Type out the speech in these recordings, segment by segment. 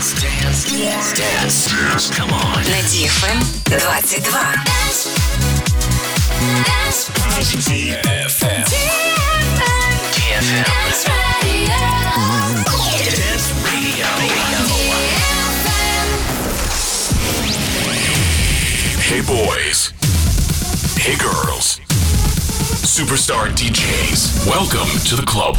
Dance, dance, dance, dance, dance. Come on. На DFM 22. DFM. DFM. Dance Radio. Hey boys. Hey girls. Superstar DJs. Welcome to the club.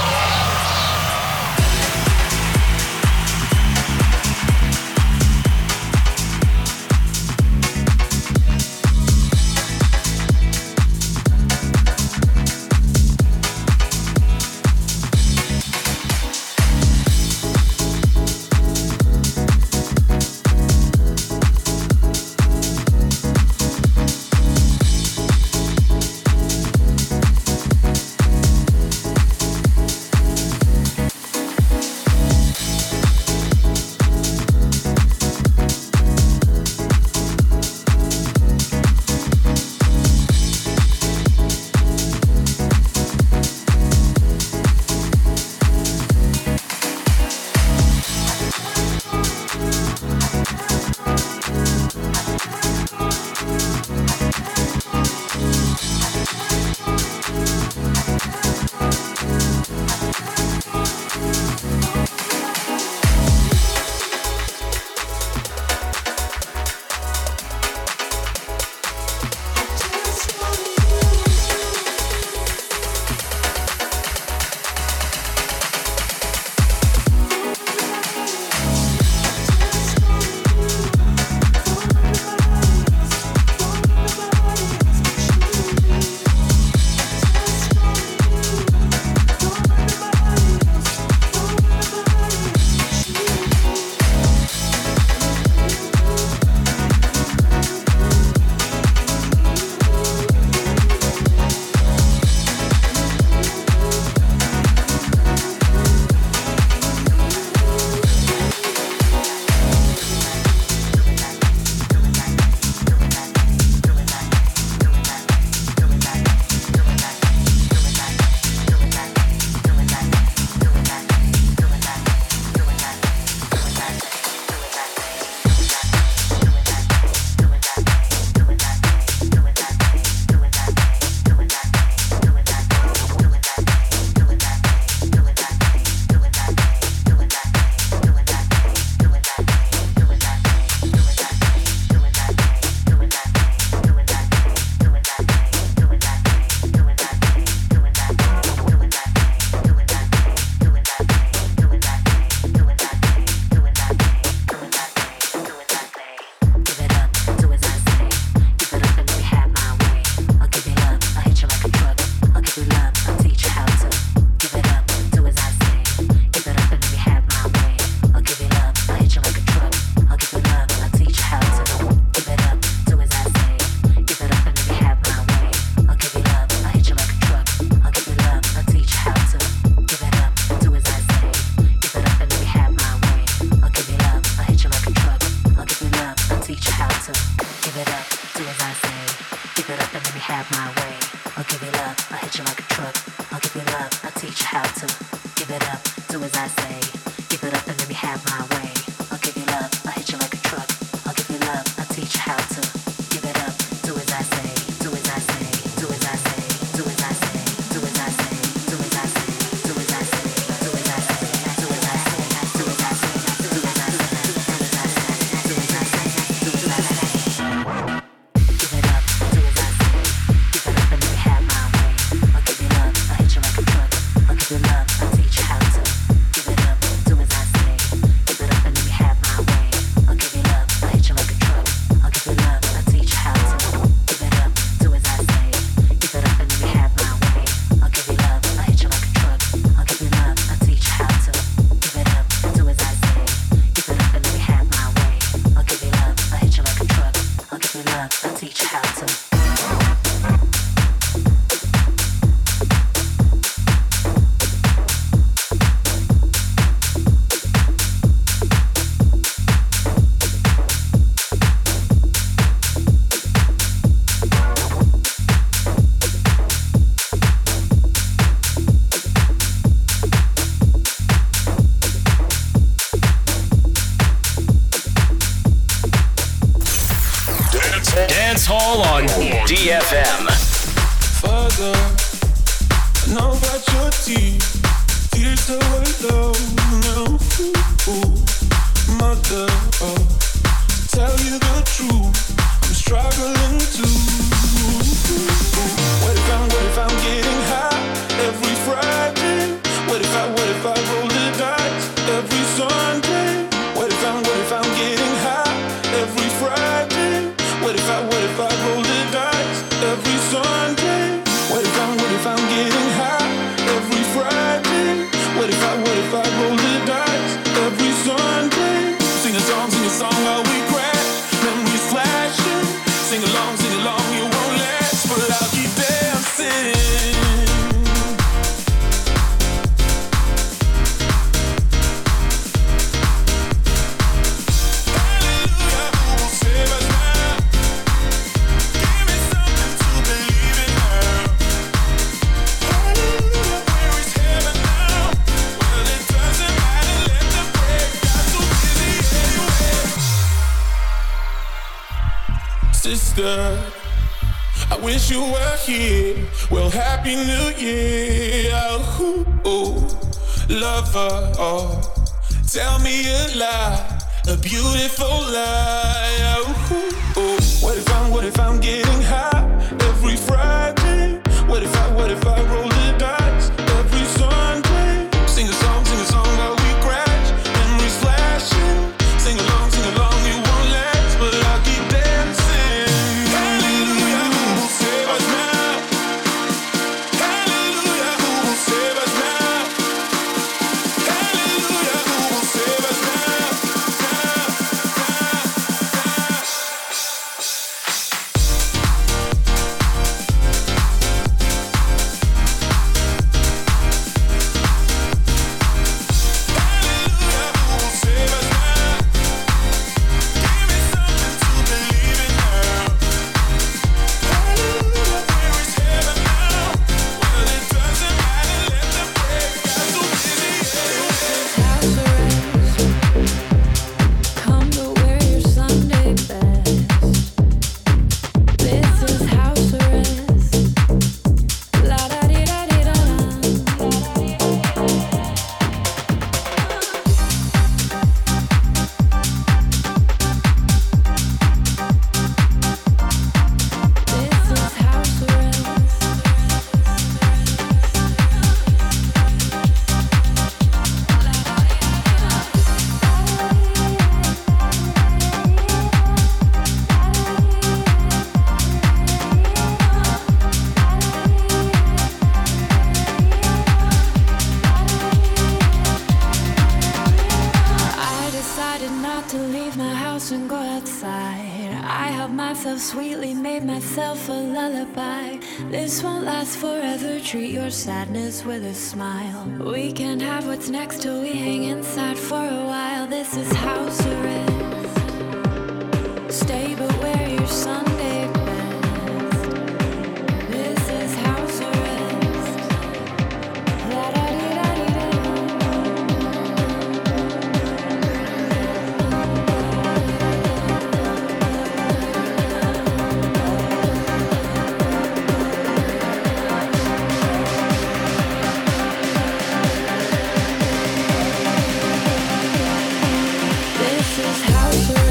Tell you the truth, I'm struggling. lover. Oh, tell me a lie, a beautiful lie. Oh, oh. What if I'm, what if I'm getting high? madness with a smile. We can have what's next to I'll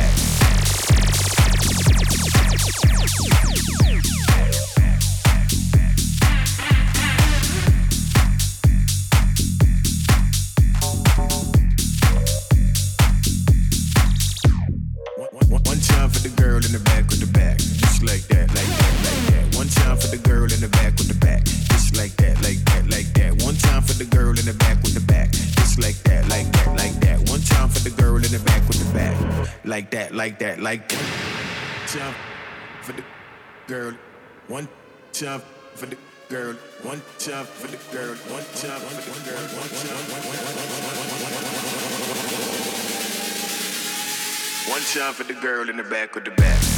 For the girl, one jump for the girl, one jump for the girl, one jump, one jump for the girl in the back with the back.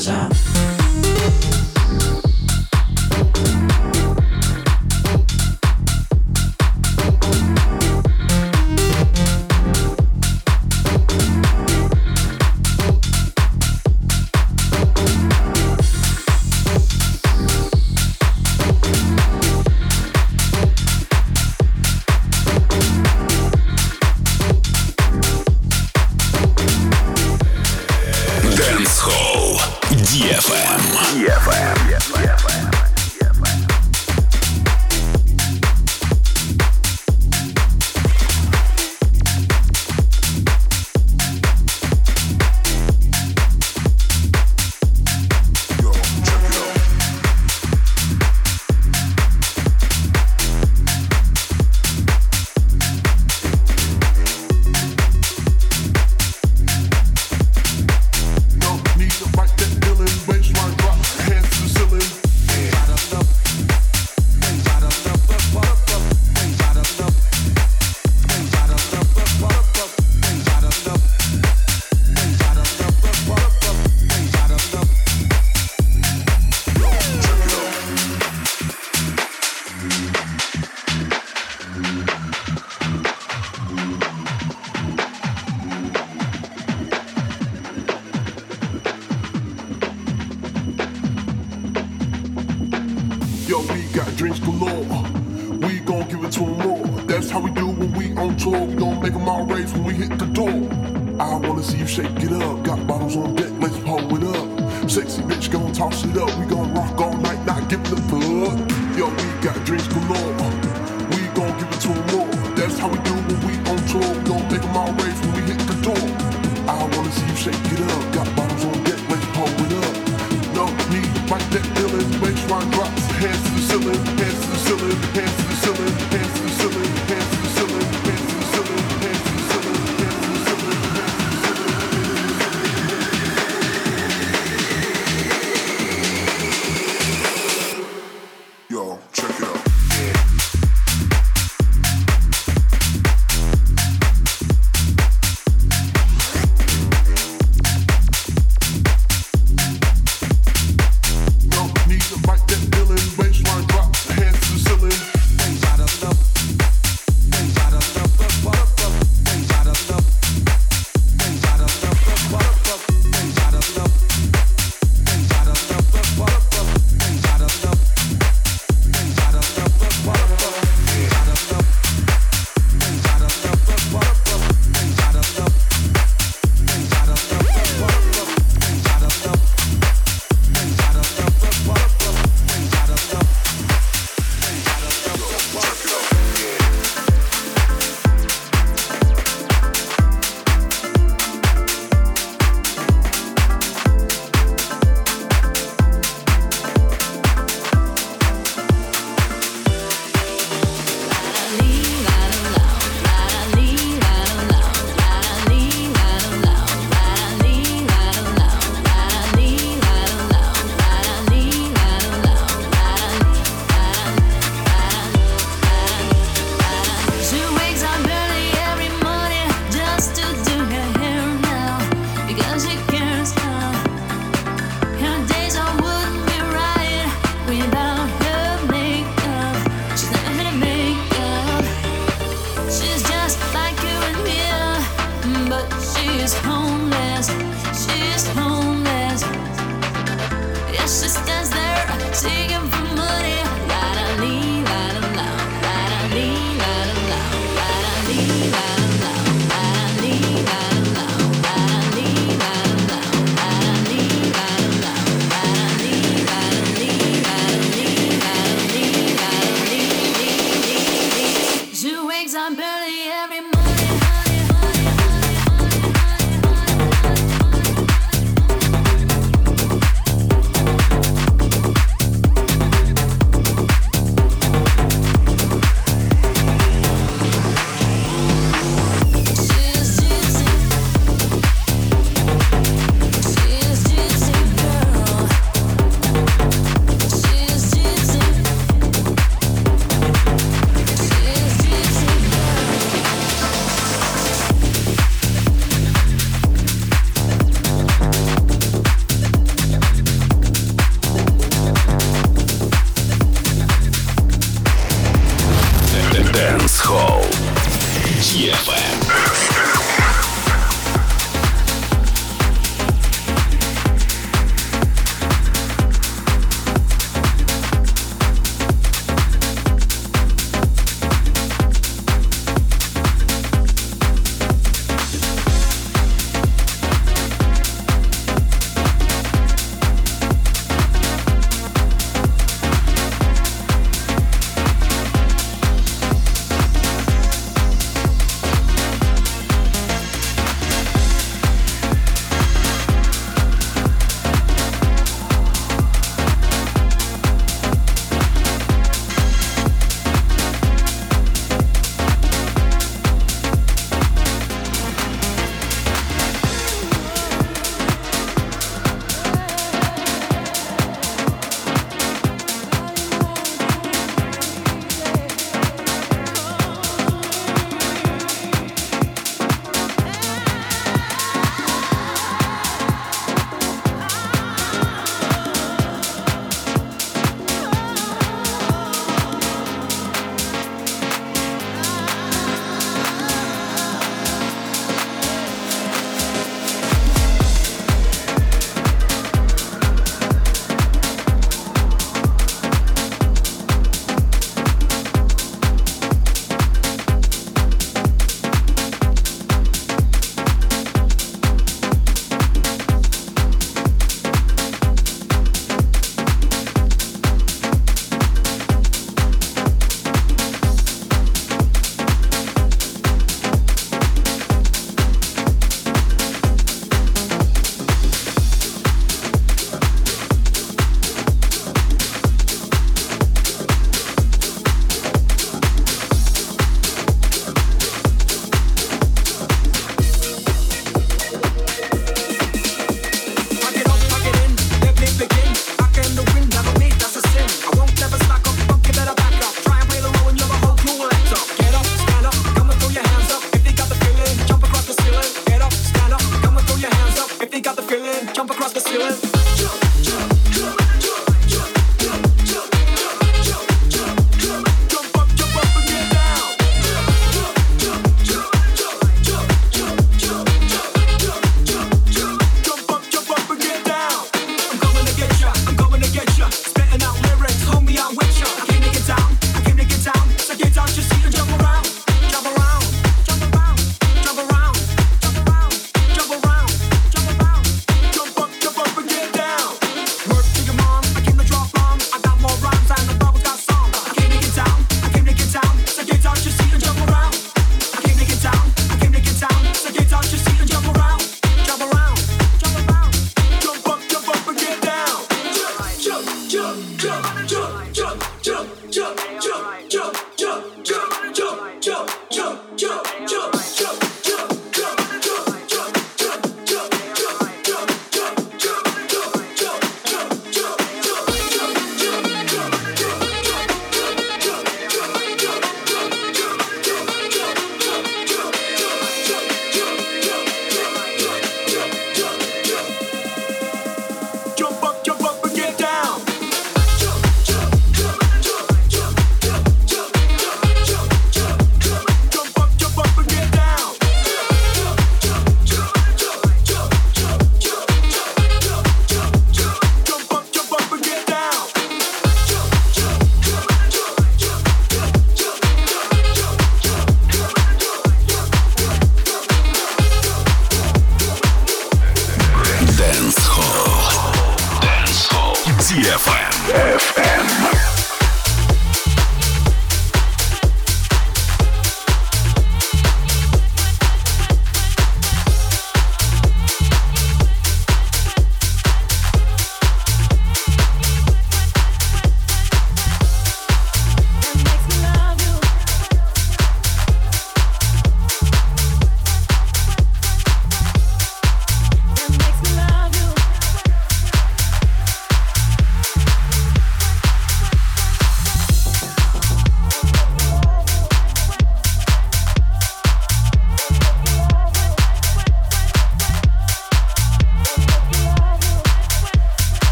Because I'm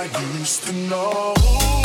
I used to know.